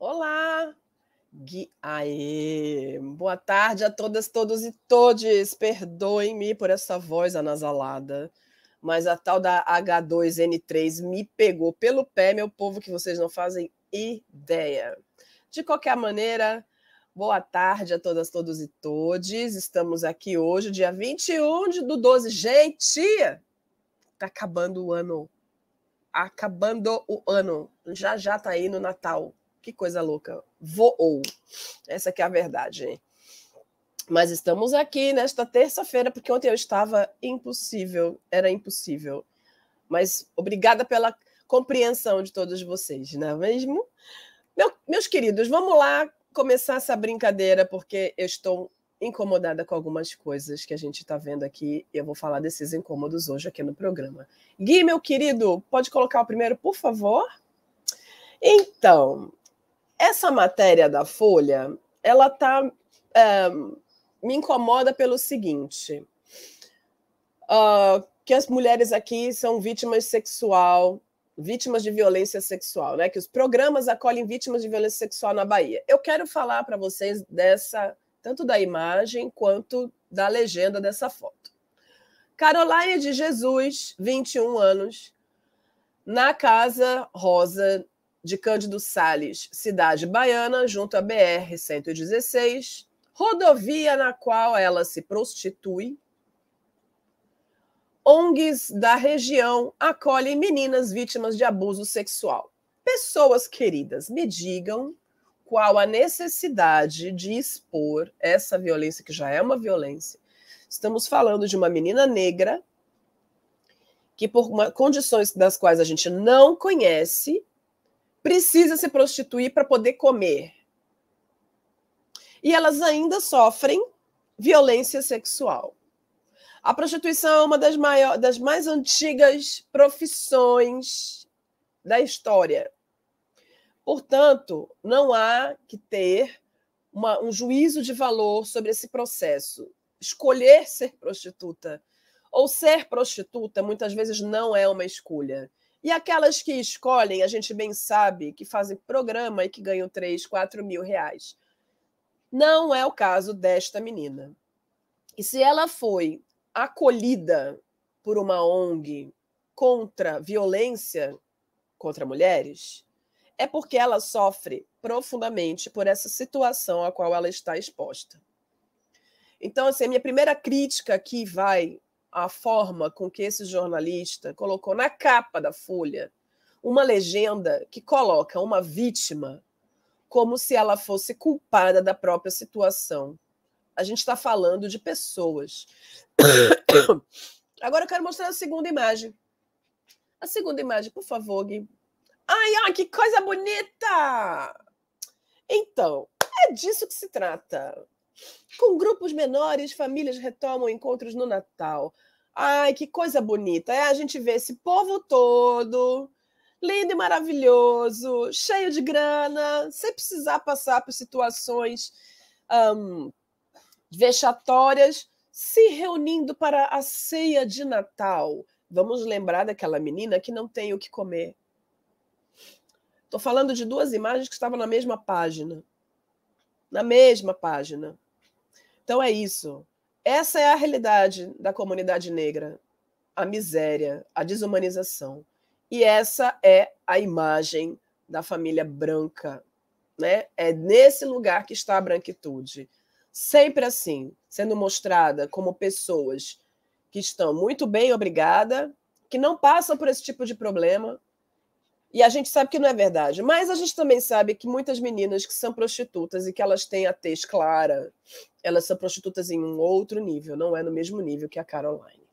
Olá! Gui... Aê! Boa tarde a todas, todos e todes. Perdoem-me por essa voz anasalada, mas a tal da H2N3 me pegou pelo pé, meu povo, que vocês não fazem ideia. De qualquer maneira, boa tarde a todas, todos e todes. Estamos aqui hoje, dia 21 do 12. Gente, tá acabando o ano. Acabando o ano. Já já tá aí no Natal. Que coisa louca. Voou. Essa que é a verdade. Mas estamos aqui nesta terça-feira, porque ontem eu estava impossível. Era impossível. Mas obrigada pela compreensão de todos vocês, não é mesmo? Meu, meus queridos, vamos lá começar essa brincadeira, porque eu estou incomodada com algumas coisas que a gente está vendo aqui e eu vou falar desses incômodos hoje aqui no programa. Gui, meu querido, pode colocar o primeiro, por favor? Então, essa matéria da Folha, ela tá é, me incomoda pelo seguinte: uh, que as mulheres aqui são vítimas sexual, vítimas de violência sexual, né? Que os programas acolhem vítimas de violência sexual na Bahia. Eu quero falar para vocês dessa, tanto da imagem quanto da legenda dessa foto. Caroline de Jesus, 21 anos, na Casa Rosa de Cândido Sales, cidade baiana, junto à BR-116, rodovia na qual ela se prostitui. ONGs da região acolhem meninas vítimas de abuso sexual. Pessoas queridas, me digam qual a necessidade de expor essa violência, que já é uma violência. Estamos falando de uma menina negra que, por uma, condições das quais a gente não conhece, precisa se prostituir para poder comer. E elas ainda sofrem violência sexual. A prostituição é uma das, maior, das mais antigas profissões da história. Portanto, não há que ter uma, um juízo de valor sobre esse processo. Escolher ser prostituta ou ser prostituta muitas vezes não é uma escolha. E aquelas que escolhem, a gente bem sabe que fazem programa e que ganham 3, 4 mil reais. Não é o caso desta menina. E se ela foi acolhida por uma ONG contra violência contra mulheres, é porque ela sofre profundamente por essa situação a qual ela está exposta. Então, assim, a minha primeira crítica aqui vai a forma com que esse jornalista colocou na capa da Folha uma legenda que coloca uma vítima como se ela fosse culpada da própria situação. A gente está falando de pessoas. Agora eu quero mostrar a segunda imagem. A segunda imagem, por favor, Gui. Ai, ai, que coisa bonita! Então, é disso que se trata. Com grupos menores, famílias retomam encontros no Natal. Ai, que coisa bonita. É a gente ver esse povo todo, lindo e maravilhoso, cheio de grana, sem precisar passar por situações um, vexatórias, se reunindo para a ceia de Natal. Vamos lembrar daquela menina que não tem o que comer. Estou falando de duas imagens que estavam na mesma página. Na mesma página. Então é isso. Essa é a realidade da comunidade negra, a miséria, a desumanização. E essa é a imagem da família branca, né? É nesse lugar que está a branquitude. Sempre assim, sendo mostrada como pessoas que estão muito bem, obrigada, que não passam por esse tipo de problema, e a gente sabe que não é verdade, mas a gente também sabe que muitas meninas que são prostitutas e que elas têm a tez clara, elas são prostitutas em um outro nível, não é no mesmo nível que a Caroline.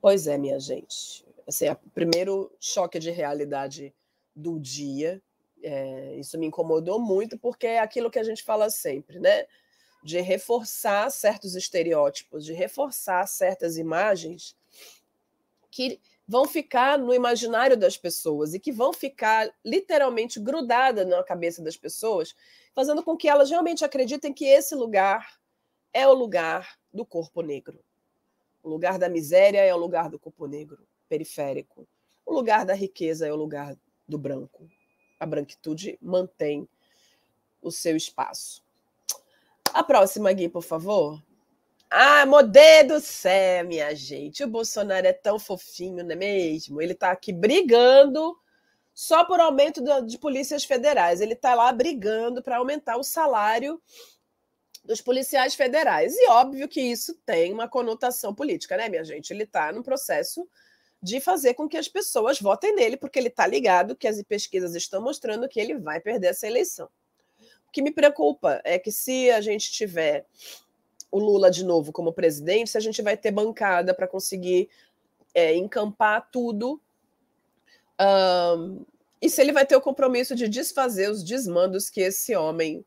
Pois é, minha gente. Assim, é o primeiro choque de realidade do dia. É, isso me incomodou muito, porque é aquilo que a gente fala sempre, né? De reforçar certos estereótipos, de reforçar certas imagens que vão ficar no imaginário das pessoas e que vão ficar literalmente grudadas na cabeça das pessoas, fazendo com que elas realmente acreditem que esse lugar é o lugar do corpo negro. O lugar da miséria é o lugar do corpo negro, periférico. O lugar da riqueza é o lugar do branco. a branquitude mantém o seu espaço. A próxima, Gui, por favor. Ah, modê do céu, minha gente. O Bolsonaro é tão fofinho, não é mesmo? Ele está aqui brigando só por aumento de polícias federais. Ele está lá brigando para aumentar o salário dos policiais federais. E óbvio que isso tem uma conotação política, né, minha gente? Ele está no processo de fazer com que as pessoas votem nele, porque ele está ligado que as pesquisas estão mostrando que ele vai perder essa eleição. O que me preocupa é que se a gente tiver o Lula de novo como presidente, se a gente vai ter bancada para conseguir é, encampar tudo um, e se ele vai ter o compromisso de desfazer os desmandos que esse homem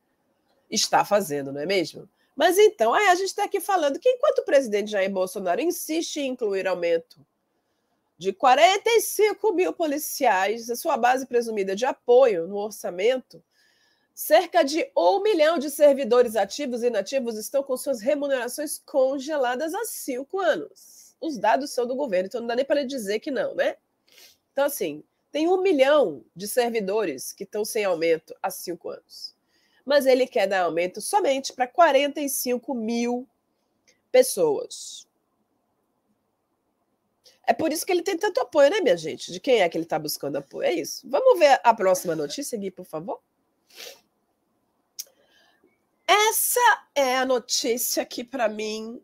está fazendo, não é mesmo? Mas então, aí a gente está aqui falando que enquanto o presidente Jair Bolsonaro insiste em incluir aumento de 45 mil policiais, a sua base presumida de apoio no orçamento, cerca de um milhão de servidores ativos e inativos estão com suas remunerações congeladas há cinco anos. Os dados são do governo, então não dá nem para dizer que não, né? Então, assim, tem um milhão de servidores que estão sem aumento há cinco anos. Mas ele quer dar aumento somente para 45 mil pessoas. É por isso que ele tem tanto apoio, né, minha gente? De quem é que ele está buscando apoio? É isso. Vamos ver a próxima notícia, Gui, por favor. Essa é a notícia que, para mim,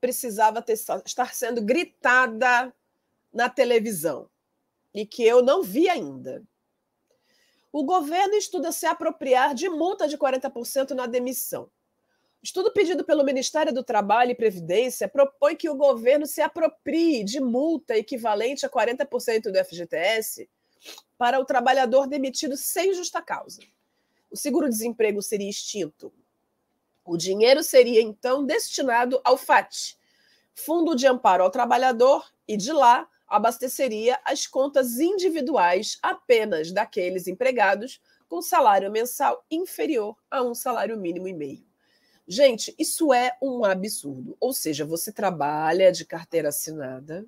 precisava ter, estar sendo gritada na televisão e que eu não vi ainda. O governo estuda se apropriar de multa de 40% na demissão. Estudo pedido pelo Ministério do Trabalho e Previdência propõe que o governo se aproprie de multa equivalente a 40% do FGTS para o trabalhador demitido sem justa causa. O seguro-desemprego seria extinto. O dinheiro seria então destinado ao FAT, Fundo de Amparo ao Trabalhador, e de lá abasteceria as contas individuais apenas daqueles empregados com salário mensal inferior a um salário mínimo e meio. Gente, isso é um absurdo. Ou seja, você trabalha de carteira assinada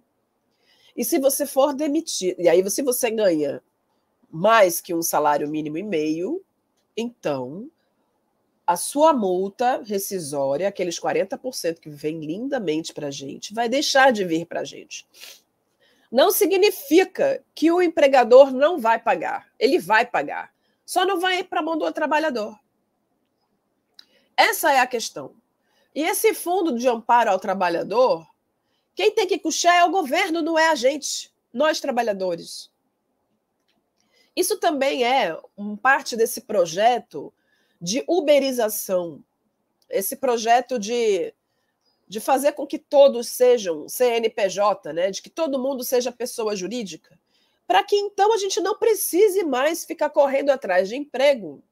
e se você for demitido, e aí se você ganha mais que um salário mínimo e meio, então a sua multa rescisória, aqueles 40% que vem lindamente para a gente, vai deixar de vir para a gente não significa que o empregador não vai pagar. Ele vai pagar. Só não vai para a mão do trabalhador. Essa é a questão. E esse fundo de amparo ao trabalhador, quem tem que puxar é o governo, não é a gente, nós trabalhadores. Isso também é um parte desse projeto de uberização, esse projeto de de fazer com que todos sejam CNPJ, né, de que todo mundo seja pessoa jurídica, para que então a gente não precise mais ficar correndo atrás de emprego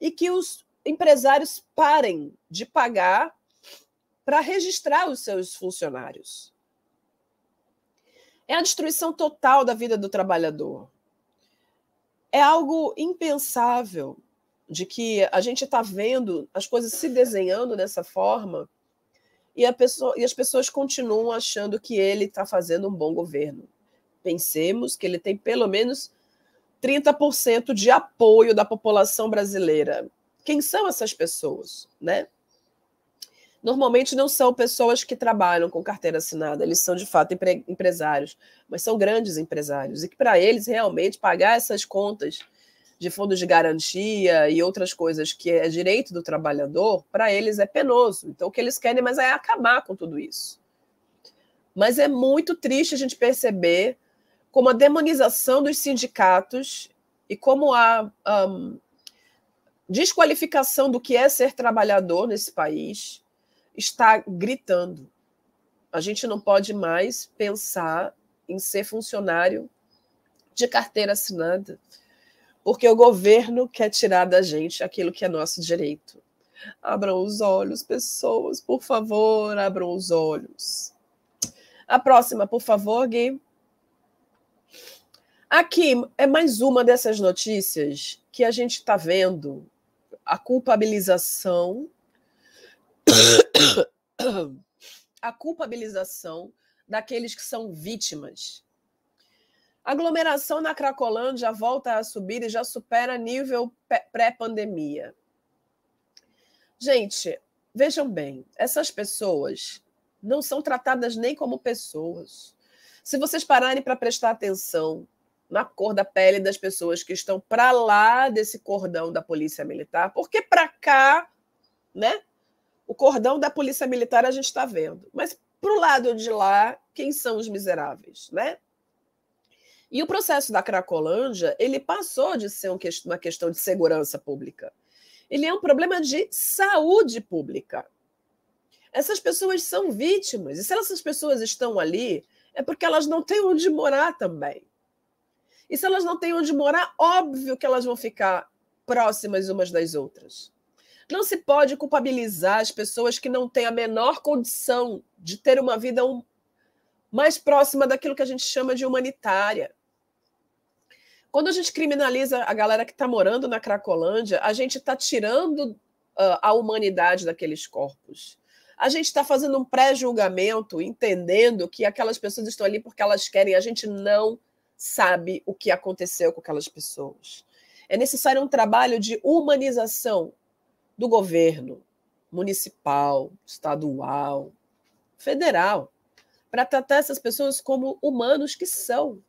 e que os empresários parem de pagar para registrar os seus funcionários. É a destruição total da vida do trabalhador. É algo impensável de que a gente está vendo as coisas se desenhando dessa forma e, pessoa, e as pessoas continuam achando que ele está fazendo um bom governo. Pensemos que ele tem pelo menos 30% de apoio da população brasileira. Quem são essas pessoas, né? Normalmente não são pessoas que trabalham com carteira assinada, eles são de fato empre empresários, mas são grandes empresários. E que para eles realmente pagar essas contas de fundos de garantia e outras coisas que é direito do trabalhador, para eles é penoso. Então, o que eles querem mas é acabar com tudo isso. Mas é muito triste a gente perceber como a demonização dos sindicatos e como a um, desqualificação do que é ser trabalhador nesse país está gritando. A gente não pode mais pensar em ser funcionário de carteira assinada porque o governo quer tirar da gente aquilo que é nosso direito. Abram os olhos, pessoas, por favor, abram os olhos. A próxima, por favor, Gui. Aqui é mais uma dessas notícias que a gente está vendo a culpabilização, a culpabilização daqueles que são vítimas Aglomeração na Cracolândia volta a subir e já supera nível pré-pandemia. Gente, vejam bem, essas pessoas não são tratadas nem como pessoas. Se vocês pararem para prestar atenção na cor da pele das pessoas que estão para lá desse cordão da Polícia Militar, porque para cá, né? O cordão da Polícia Militar a gente está vendo, mas para o lado de lá, quem são os miseráveis, né? E o processo da Cracolândia, ele passou de ser uma questão de segurança pública. Ele é um problema de saúde pública. Essas pessoas são vítimas. E se essas pessoas estão ali, é porque elas não têm onde morar também. E se elas não têm onde morar, óbvio que elas vão ficar próximas umas das outras. Não se pode culpabilizar as pessoas que não têm a menor condição de ter uma vida um, mais próxima daquilo que a gente chama de humanitária. Quando a gente criminaliza a galera que está morando na Cracolândia, a gente está tirando uh, a humanidade daqueles corpos. A gente está fazendo um pré-julgamento, entendendo que aquelas pessoas estão ali porque elas querem. A gente não sabe o que aconteceu com aquelas pessoas. É necessário um trabalho de humanização do governo municipal, estadual, federal, para tratar essas pessoas como humanos que são.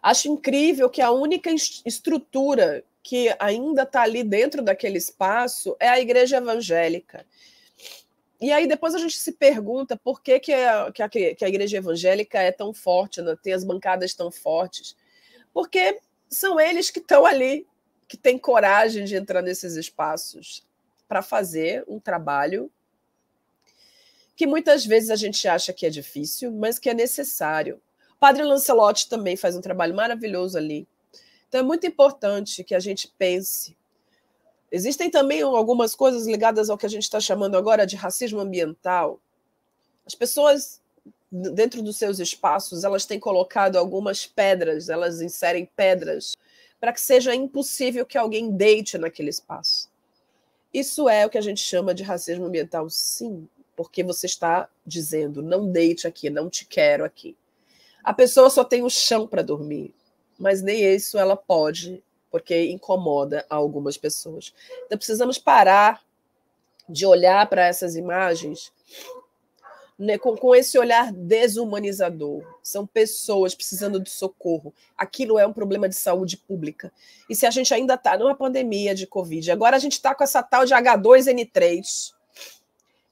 Acho incrível que a única estrutura que ainda está ali dentro daquele espaço é a igreja evangélica. E aí depois a gente se pergunta por que, que, a, que, a, que a igreja evangélica é tão forte, né? tem as bancadas tão fortes. Porque são eles que estão ali, que têm coragem de entrar nesses espaços para fazer um trabalho que muitas vezes a gente acha que é difícil, mas que é necessário. Padre Lancelotti também faz um trabalho maravilhoso ali. Então é muito importante que a gente pense. Existem também algumas coisas ligadas ao que a gente está chamando agora de racismo ambiental. As pessoas, dentro dos seus espaços, elas têm colocado algumas pedras, elas inserem pedras para que seja impossível que alguém deite naquele espaço. Isso é o que a gente chama de racismo ambiental, sim, porque você está dizendo: não deite aqui, não te quero aqui. A pessoa só tem o chão para dormir, mas nem isso ela pode, porque incomoda algumas pessoas. Então precisamos parar de olhar para essas imagens né, com, com esse olhar desumanizador. São pessoas precisando de socorro. Aquilo é um problema de saúde pública. E se a gente ainda está numa pandemia de Covid, agora a gente está com essa tal de H2N3,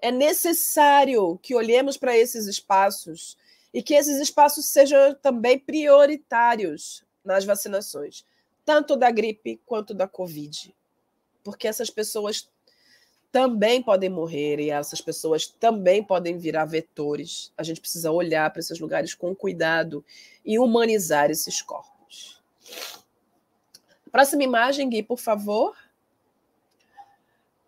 é necessário que olhemos para esses espaços e que esses espaços sejam também prioritários nas vacinações, tanto da gripe quanto da Covid. Porque essas pessoas também podem morrer e essas pessoas também podem virar vetores. A gente precisa olhar para esses lugares com cuidado e humanizar esses corpos. Próxima imagem, Gui, por favor.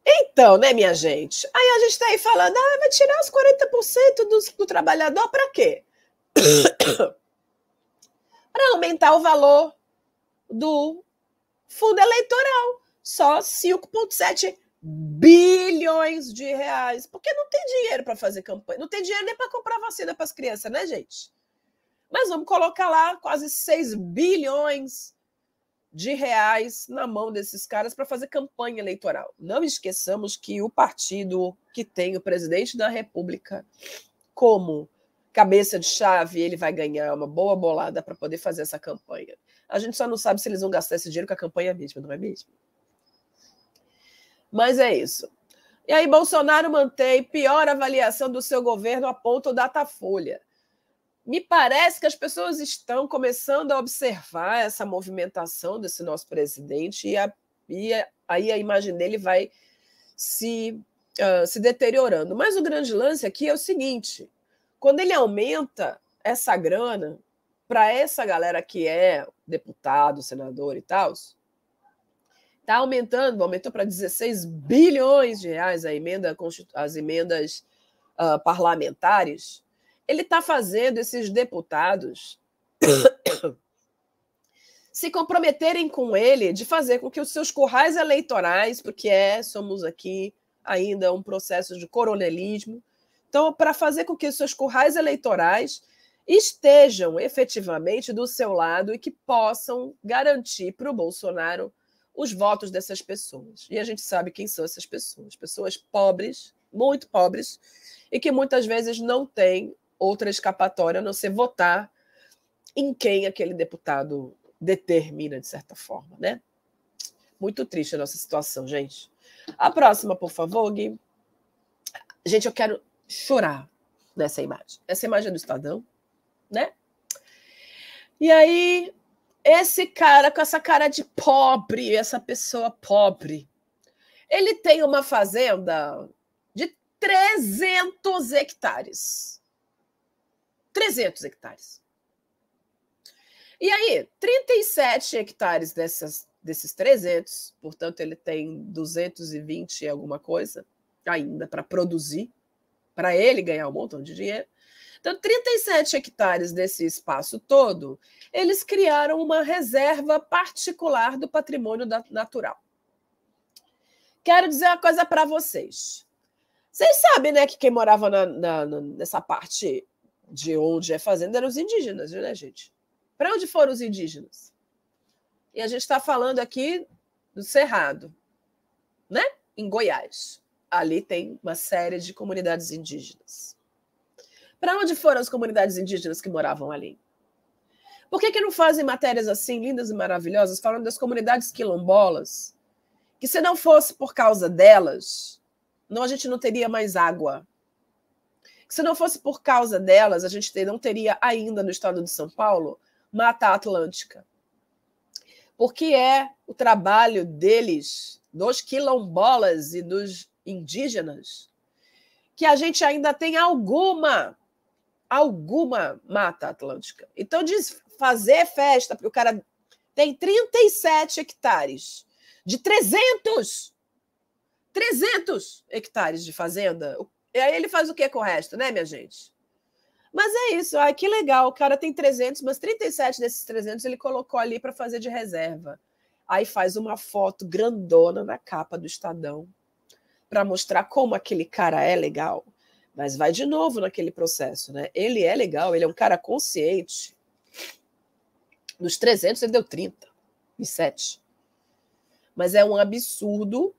Então, né, minha gente? Aí a gente está aí falando, ah, vai tirar os 40% do, do trabalhador para quê? para aumentar o valor do fundo eleitoral. Só 5,7 bilhões de reais. Porque não tem dinheiro para fazer campanha. Não tem dinheiro nem para comprar vacina para as crianças, né, gente? Mas vamos colocar lá quase 6 bilhões de reais na mão desses caras para fazer campanha eleitoral. Não esqueçamos que o partido que tem o presidente da República como cabeça de chave, ele vai ganhar uma boa bolada para poder fazer essa campanha. A gente só não sabe se eles vão gastar esse dinheiro com a campanha mesmo, não é mesmo? Mas é isso. E aí, Bolsonaro mantém pior avaliação do seu governo, aponta o Datafolha. Me parece que as pessoas estão começando a observar essa movimentação desse nosso presidente e, a, e a, aí a imagem dele vai se, uh, se deteriorando. Mas o grande lance aqui é o seguinte: quando ele aumenta essa grana para essa galera que é deputado, senador e tal, está aumentando, aumentou para 16 bilhões de reais a emenda, as emendas uh, parlamentares. Ele está fazendo esses deputados se comprometerem com ele de fazer com que os seus currais eleitorais, porque é, somos aqui ainda um processo de coronelismo, então, para fazer com que os seus currais eleitorais estejam efetivamente do seu lado e que possam garantir para o Bolsonaro os votos dessas pessoas. E a gente sabe quem são essas pessoas: pessoas pobres, muito pobres, e que muitas vezes não têm outra escapatória a não ser votar em quem aquele deputado determina, de certa forma, né? Muito triste a nossa situação, gente. A próxima, por favor, Gui. Gente, eu quero chorar nessa imagem. Essa imagem é do Estadão, né? E aí, esse cara com essa cara de pobre, essa pessoa pobre, ele tem uma fazenda de 300 hectares. 300 hectares. E aí, 37 hectares dessas, desses 300, portanto, ele tem 220 e alguma coisa ainda para produzir, para ele ganhar um montão de dinheiro. Então, 37 hectares desse espaço todo, eles criaram uma reserva particular do patrimônio natural. Quero dizer uma coisa para vocês. Vocês sabem, né, que quem morava na, na, nessa parte de onde é fazenda eram os indígenas, né, gente? Para onde foram os indígenas? E a gente está falando aqui do Cerrado, né? Em Goiás. Ali tem uma série de comunidades indígenas. Para onde foram as comunidades indígenas que moravam ali? Por que, que não fazem matérias assim, lindas e maravilhosas, falando das comunidades quilombolas? Que se não fosse por causa delas, não, a gente não teria mais água. Que se não fosse por causa delas, a gente não teria ainda no estado de São Paulo Mata Atlântica. Porque é o trabalho deles, dos quilombolas e dos indígenas, que a gente ainda tem alguma alguma mata atlântica. Então, diz fazer festa, porque o cara tem 37 hectares de 300 300 hectares de fazenda. E aí ele faz o que com o resto, né, minha gente? Mas é isso, ai, que legal. O cara tem 300, mas 37 desses 300 ele colocou ali para fazer de reserva. Aí faz uma foto grandona na capa do Estadão para mostrar como aquele cara é legal. Mas vai de novo naquele processo, né? Ele é legal, ele é um cara consciente. Dos 300, ele deu 30 e 7. Mas é um absurdo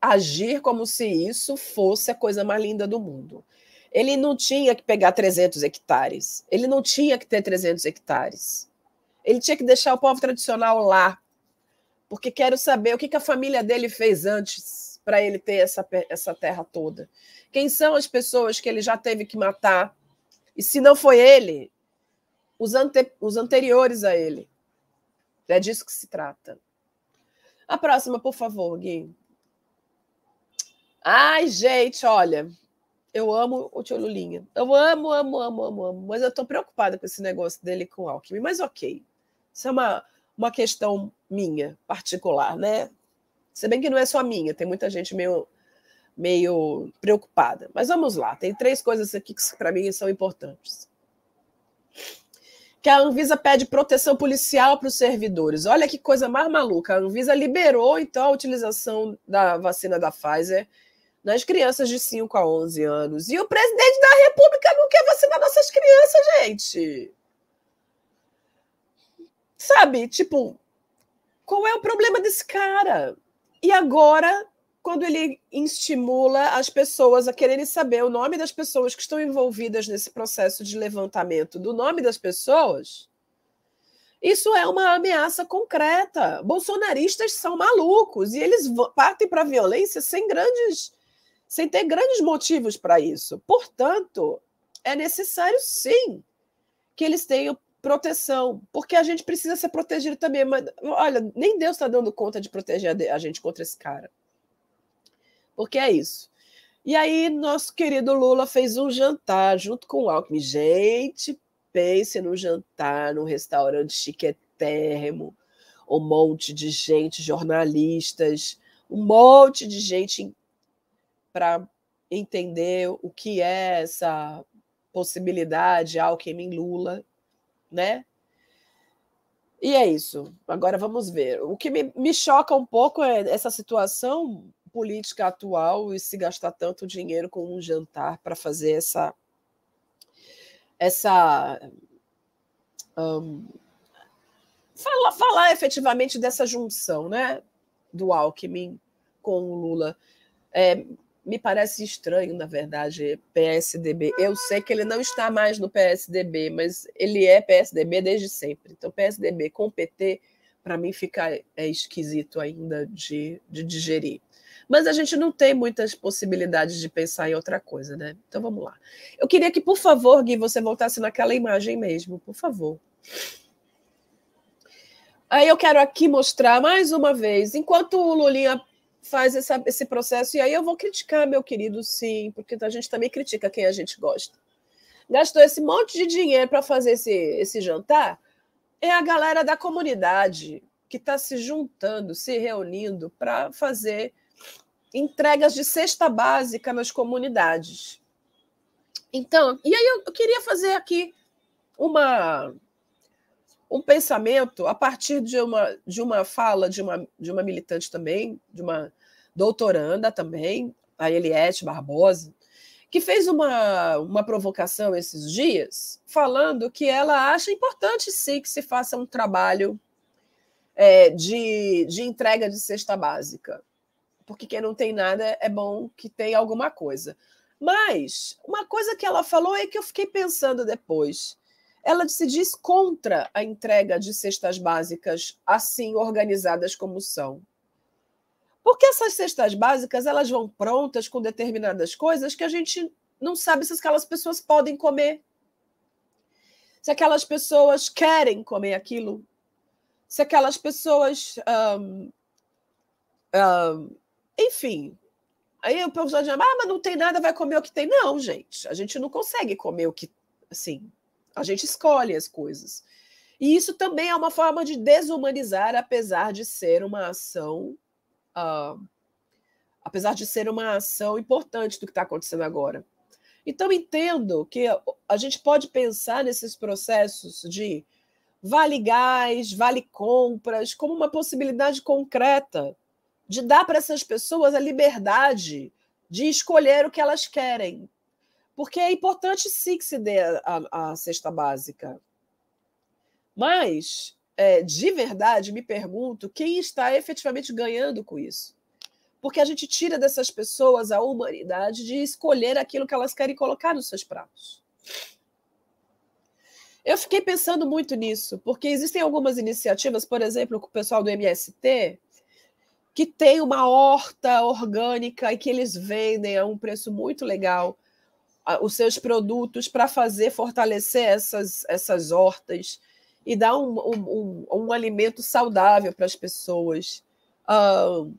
agir como se isso fosse a coisa mais linda do mundo. Ele não tinha que pegar 300 hectares. Ele não tinha que ter 300 hectares. Ele tinha que deixar o povo tradicional lá. Porque quero saber o que, que a família dele fez antes para ele ter essa, essa terra toda. Quem são as pessoas que ele já teve que matar? E se não foi ele, os, ante, os anteriores a ele. É disso que se trata. A próxima, por favor, Gui. Ai, gente, olha, eu amo o tio Lulinha. Eu amo, amo, amo, amo, amo. Mas eu estou preocupada com esse negócio dele com o Alckmin. Mas ok. Isso é uma, uma questão minha, particular, né? Se bem que não é só minha, tem muita gente meio meio preocupada. Mas vamos lá, tem três coisas aqui que para mim são importantes. Que a Anvisa pede proteção policial para os servidores. Olha que coisa mais maluca. A Anvisa liberou então a utilização da vacina da Pfizer nas crianças de 5 a 11 anos. E o presidente da República não quer vacinar nossas crianças, gente. Sabe, tipo, qual é o problema desse cara? E agora quando ele estimula as pessoas a quererem saber o nome das pessoas que estão envolvidas nesse processo de levantamento do nome das pessoas, isso é uma ameaça concreta. Bolsonaristas são malucos e eles partem para a violência sem grandes, sem ter grandes motivos para isso. Portanto, é necessário sim que eles tenham proteção, porque a gente precisa ser protegido também. Mas olha, nem Deus está dando conta de proteger a gente contra esse cara porque é isso. E aí, nosso querido Lula fez um jantar junto com o Alckmin. Gente, pense no jantar num restaurante chiquetérrimo, um monte de gente, jornalistas, um monte de gente para entender o que é essa possibilidade Alckmin-Lula, né? E é isso. Agora vamos ver. O que me, me choca um pouco é essa situação política atual e se gastar tanto dinheiro com um jantar para fazer essa essa um, falar, falar efetivamente dessa junção, né, do Alckmin com o Lula. É, me parece estranho, na verdade, PSDB. Eu sei que ele não está mais no PSDB, mas ele é PSDB desde sempre. Então, PSDB com PT, para mim, fica é esquisito ainda de, de digerir. Mas a gente não tem muitas possibilidades de pensar em outra coisa, né? Então vamos lá. Eu queria que, por favor, Gui, você voltasse naquela imagem mesmo, por favor. Aí eu quero aqui mostrar mais uma vez, enquanto o Lulinha faz essa, esse processo, e aí eu vou criticar, meu querido, sim, porque a gente também critica quem a gente gosta. Gastou esse monte de dinheiro para fazer esse, esse jantar, é a galera da comunidade que está se juntando, se reunindo para fazer entregas de cesta básica nas comunidades. Então, e aí eu, eu queria fazer aqui uma um pensamento a partir de uma, de uma fala de uma, de uma militante também, de uma doutoranda também, a Eliette Barbosa, que fez uma, uma provocação esses dias, falando que ela acha importante sim que se faça um trabalho é, de, de entrega de cesta básica. Porque quem não tem nada é bom que tenha alguma coisa. Mas uma coisa que ela falou é que eu fiquei pensando depois ela se diz contra a entrega de cestas básicas assim organizadas como são. Porque essas cestas básicas elas vão prontas com determinadas coisas que a gente não sabe se aquelas pessoas podem comer. Se aquelas pessoas querem comer aquilo. Se aquelas pessoas. Enfim. Aí o pessoal diz, ah, mas não tem nada, vai comer o que tem. Não, gente. A gente não consegue comer o que. Assim, a gente escolhe as coisas. E isso também é uma forma de desumanizar, apesar de ser uma ação. Uh, apesar de ser uma ação importante do que está acontecendo agora. Então, entendo que a gente pode pensar nesses processos de vale gás, vale compras, como uma possibilidade concreta de dar para essas pessoas a liberdade de escolher o que elas querem, porque é importante sim que se dê a, a cesta básica. Mas, é, de verdade, me pergunto quem está efetivamente ganhando com isso. Porque a gente tira dessas pessoas a humanidade de escolher aquilo que elas querem colocar nos seus pratos. Eu fiquei pensando muito nisso, porque existem algumas iniciativas, por exemplo, com o pessoal do MST, que tem uma horta orgânica e que eles vendem a um preço muito legal os seus produtos para fazer fortalecer essas, essas hortas e dar um, um, um, um alimento saudável para as pessoas. Uh,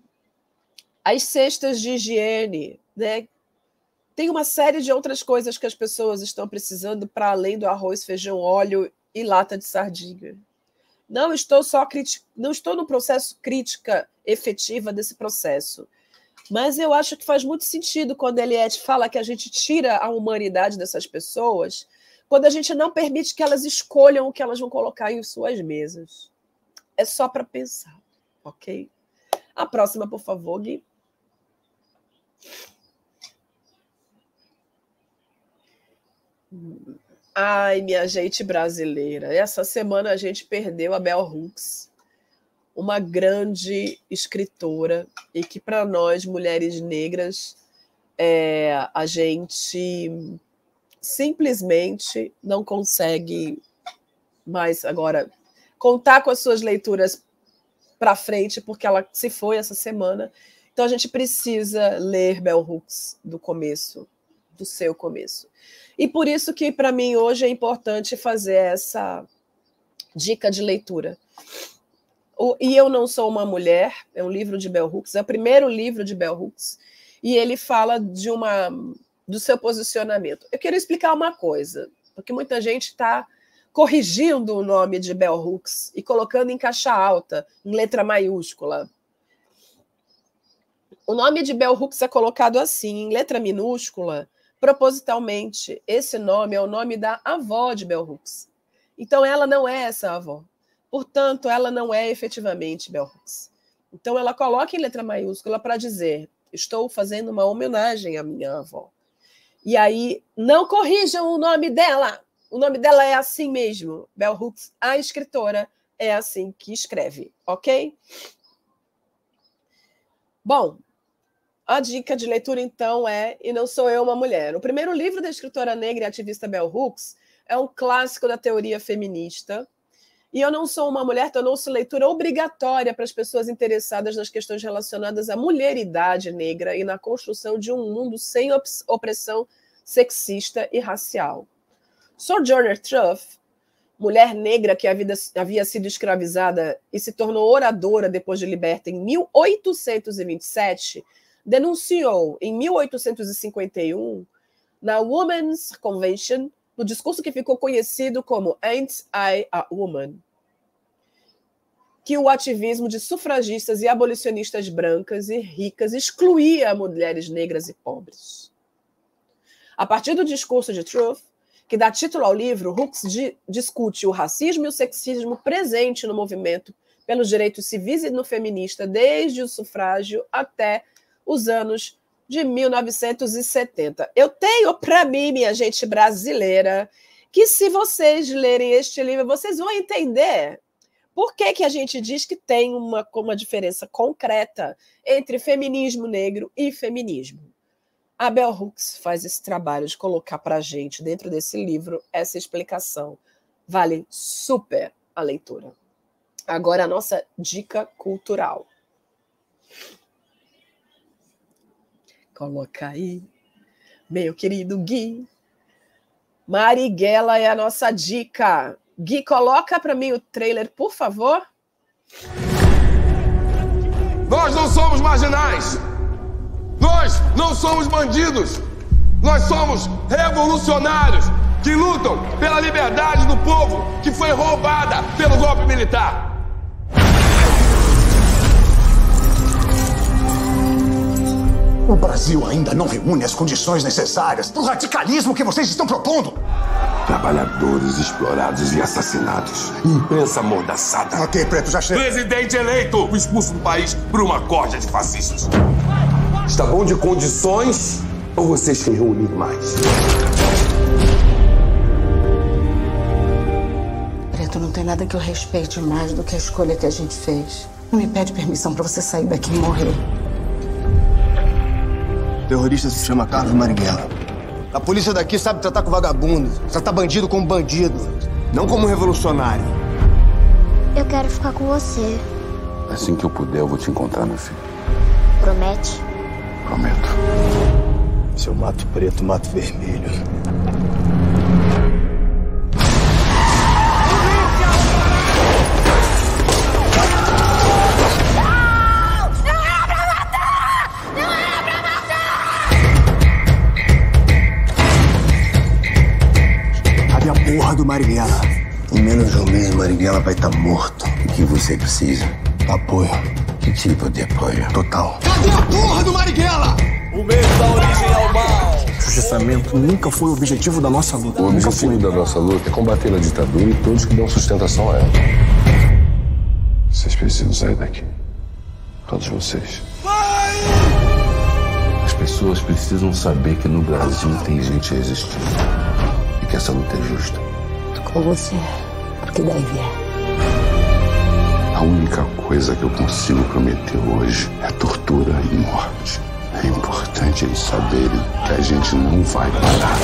as cestas de higiene, né? Tem uma série de outras coisas que as pessoas estão precisando para além do arroz, feijão, óleo e lata de sardinha. Não estou só crítica, não estou no processo crítica efetiva desse processo. Mas eu acho que faz muito sentido quando Eliette fala que a gente tira a humanidade dessas pessoas, quando a gente não permite que elas escolham o que elas vão colocar em suas mesas. É só para pensar, ok? A próxima, por favor, Gui. Ai, minha gente brasileira, essa semana a gente perdeu a Bell Hooks uma grande escritora e que para nós mulheres negras é, a gente simplesmente não consegue mais agora contar com as suas leituras para frente porque ela se foi essa semana. Então a gente precisa ler Bell Hooks do começo do seu começo. E por isso que para mim hoje é importante fazer essa dica de leitura o E Eu Não Sou Uma Mulher, é um livro de Bell Hooks, é o primeiro livro de Bell Hooks, e ele fala de uma do seu posicionamento. Eu queria explicar uma coisa, porque muita gente está corrigindo o nome de Bell Hooks e colocando em caixa alta, em letra maiúscula. O nome de Bell Hooks é colocado assim, em letra minúscula, propositalmente. Esse nome é o nome da avó de Bell Hooks. Então ela não é essa avó. Portanto, ela não é efetivamente Bell Hooks. Então, ela coloca em letra maiúscula para dizer: estou fazendo uma homenagem à minha avó. E aí, não corrijam o nome dela, O nome dela é assim mesmo, Bell Hooks, a escritora, é assim que escreve, ok? Bom, a dica de leitura, então, é E Não Sou Eu Uma Mulher. O primeiro livro da escritora negra e ativista Bell Hooks é um clássico da teoria feminista. E Eu Não Sou Uma Mulher tornou-se leitura obrigatória para as pessoas interessadas nas questões relacionadas à mulheridade negra e na construção de um mundo sem opressão sexista e racial. Sojourner Truth, mulher negra que havia sido escravizada e se tornou oradora depois de liberta em 1827, denunciou em 1851, na Women's Convention, no discurso que ficou conhecido como Ain't I a Woman, que o ativismo de sufragistas e abolicionistas brancas e ricas excluía mulheres negras e pobres. A partir do discurso de Truth, que dá título ao livro, Hooks discute o racismo e o sexismo presente no movimento pelos direitos civis e no feminista, desde o sufrágio até os anos de 1970. Eu tenho para mim, minha gente brasileira, que se vocês lerem este livro, vocês vão entender por que, que a gente diz que tem uma, uma diferença concreta entre feminismo negro e feminismo. A Bell Hooks faz esse trabalho de colocar para a gente, dentro desse livro, essa explicação. Vale super a leitura. Agora, a nossa dica cultural. Coloca aí, meu querido Gui. Marighella é a nossa dica. Gui, coloca para mim o trailer, por favor. Nós não somos marginais. Nós não somos bandidos. Nós somos revolucionários que lutam pela liberdade do povo que foi roubada pelo golpe militar. O Brasil ainda não reúne as condições necessárias para o radicalismo que vocês estão propondo. Trabalhadores explorados e assassinatos. Imprensa amordaçada. Ok, Preto, já chega. Presidente eleito expulso do país por uma corda de fascistas. Está bom de condições ou vocês querem reunir mais? Preto, não tem nada que eu respeite mais do que a escolha que a gente fez. Não me pede permissão para você sair daqui e morrer. O terrorista se chama Carlos Marighella. A polícia daqui sabe tratar com vagabundo, tratar bandido como bandido, não como revolucionário. Eu quero ficar com você. Assim que eu puder, eu vou te encontrar, meu filho. Promete? Prometo. Se eu mato preto, mato vermelho. Do Marighella. Em menos de um mês, Marighella vai estar tá morto. O que você precisa? Apoio. Que tipo de apoio? Total. Cadê a porra do Marighella? O medo da origem ao mal. Justiçamento nunca foi o objetivo da nossa luta. O objetivo foi. da nossa luta é combater a ditadura e todos que dão sustentação a ela. Vocês precisam sair daqui. Todos vocês. Vai! As pessoas precisam saber que no Brasil tem gente resistindo e que essa luta é justa com você, porque daí vier. A única coisa que eu consigo prometer hoje é tortura e morte. É importante eles saberem que a gente não vai parar.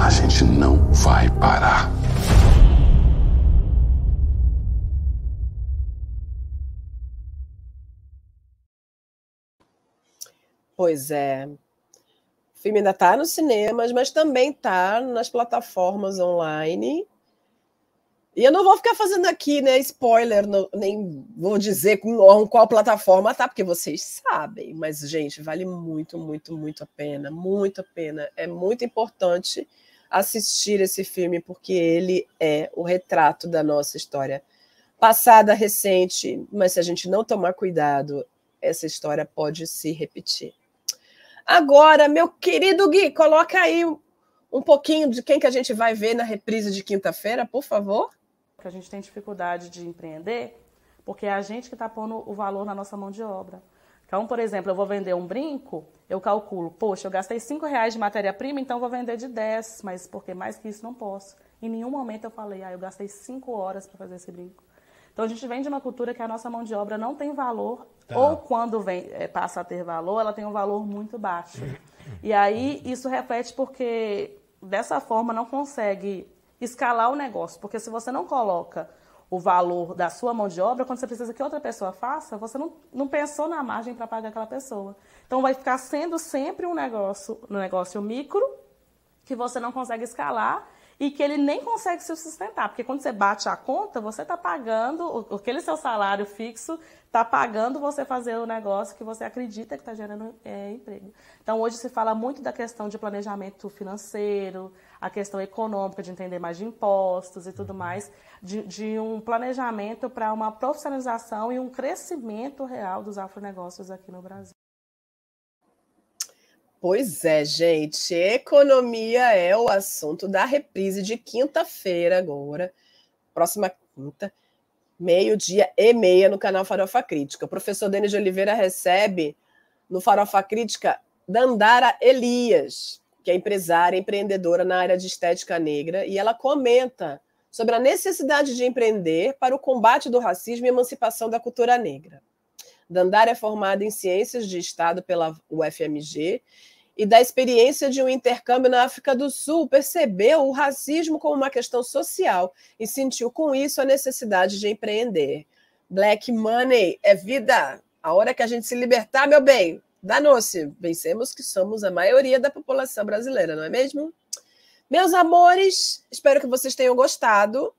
A gente não vai parar. Pois é. O filme ainda está nos cinemas, mas também está nas plataformas online. E eu não vou ficar fazendo aqui, né, spoiler, no, nem vou dizer com qual plataforma tá, porque vocês sabem. Mas, gente, vale muito, muito, muito a pena. Muito a pena. É muito importante assistir esse filme, porque ele é o retrato da nossa história passada, recente. Mas se a gente não tomar cuidado, essa história pode se repetir. Agora, meu querido Gui, coloca aí um pouquinho de quem que a gente vai ver na reprise de quinta-feira, por favor. A gente tem dificuldade de empreender porque é a gente que está pondo o valor na nossa mão de obra. Então, por exemplo, eu vou vender um brinco, eu calculo, poxa, eu gastei 5 reais de matéria-prima, então vou vender de 10, mas porque mais que isso não posso. Em nenhum momento eu falei, ah, eu gastei 5 horas para fazer esse brinco. Então a gente vem de uma cultura que a nossa mão de obra não tem valor, tá. ou quando vem, é, passa a ter valor, ela tem um valor muito baixo. E aí isso reflete porque dessa forma não consegue escalar o negócio, porque se você não coloca o valor da sua mão de obra, quando você precisa que outra pessoa faça, você não, não pensou na margem para pagar aquela pessoa. Então vai ficar sendo sempre um negócio, um negócio micro que você não consegue escalar e que ele nem consegue se sustentar, porque quando você bate a conta, você está pagando, aquele seu salário fixo está pagando você fazer o negócio que você acredita que está gerando é, emprego. Então, hoje se fala muito da questão de planejamento financeiro, a questão econômica, de entender mais de impostos e tudo mais, de, de um planejamento para uma profissionalização e um crescimento real dos afronegócios aqui no Brasil. Pois é, gente. Economia é o assunto da reprise de quinta-feira agora. Próxima quinta, meio-dia e meia no canal Farofa Crítica. O professor Denis de Oliveira recebe no Farofa Crítica Dandara Elias, que é empresária, empreendedora na área de estética negra, e ela comenta sobre a necessidade de empreender para o combate do racismo e emancipação da cultura negra. Dandara é formada em Ciências de Estado pela UFMG e da experiência de um intercâmbio na África do Sul, percebeu o racismo como uma questão social e sentiu com isso a necessidade de empreender. Black money é vida. A hora que a gente se libertar, meu bem, danou-se. Vencemos que somos a maioria da população brasileira, não é mesmo? Meus amores, espero que vocês tenham gostado.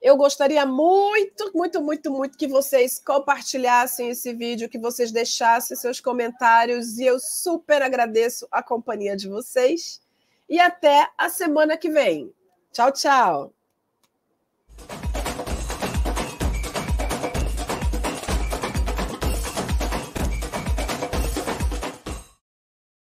Eu gostaria muito, muito, muito, muito que vocês compartilhassem esse vídeo, que vocês deixassem seus comentários e eu super agradeço a companhia de vocês. E até a semana que vem. Tchau, tchau.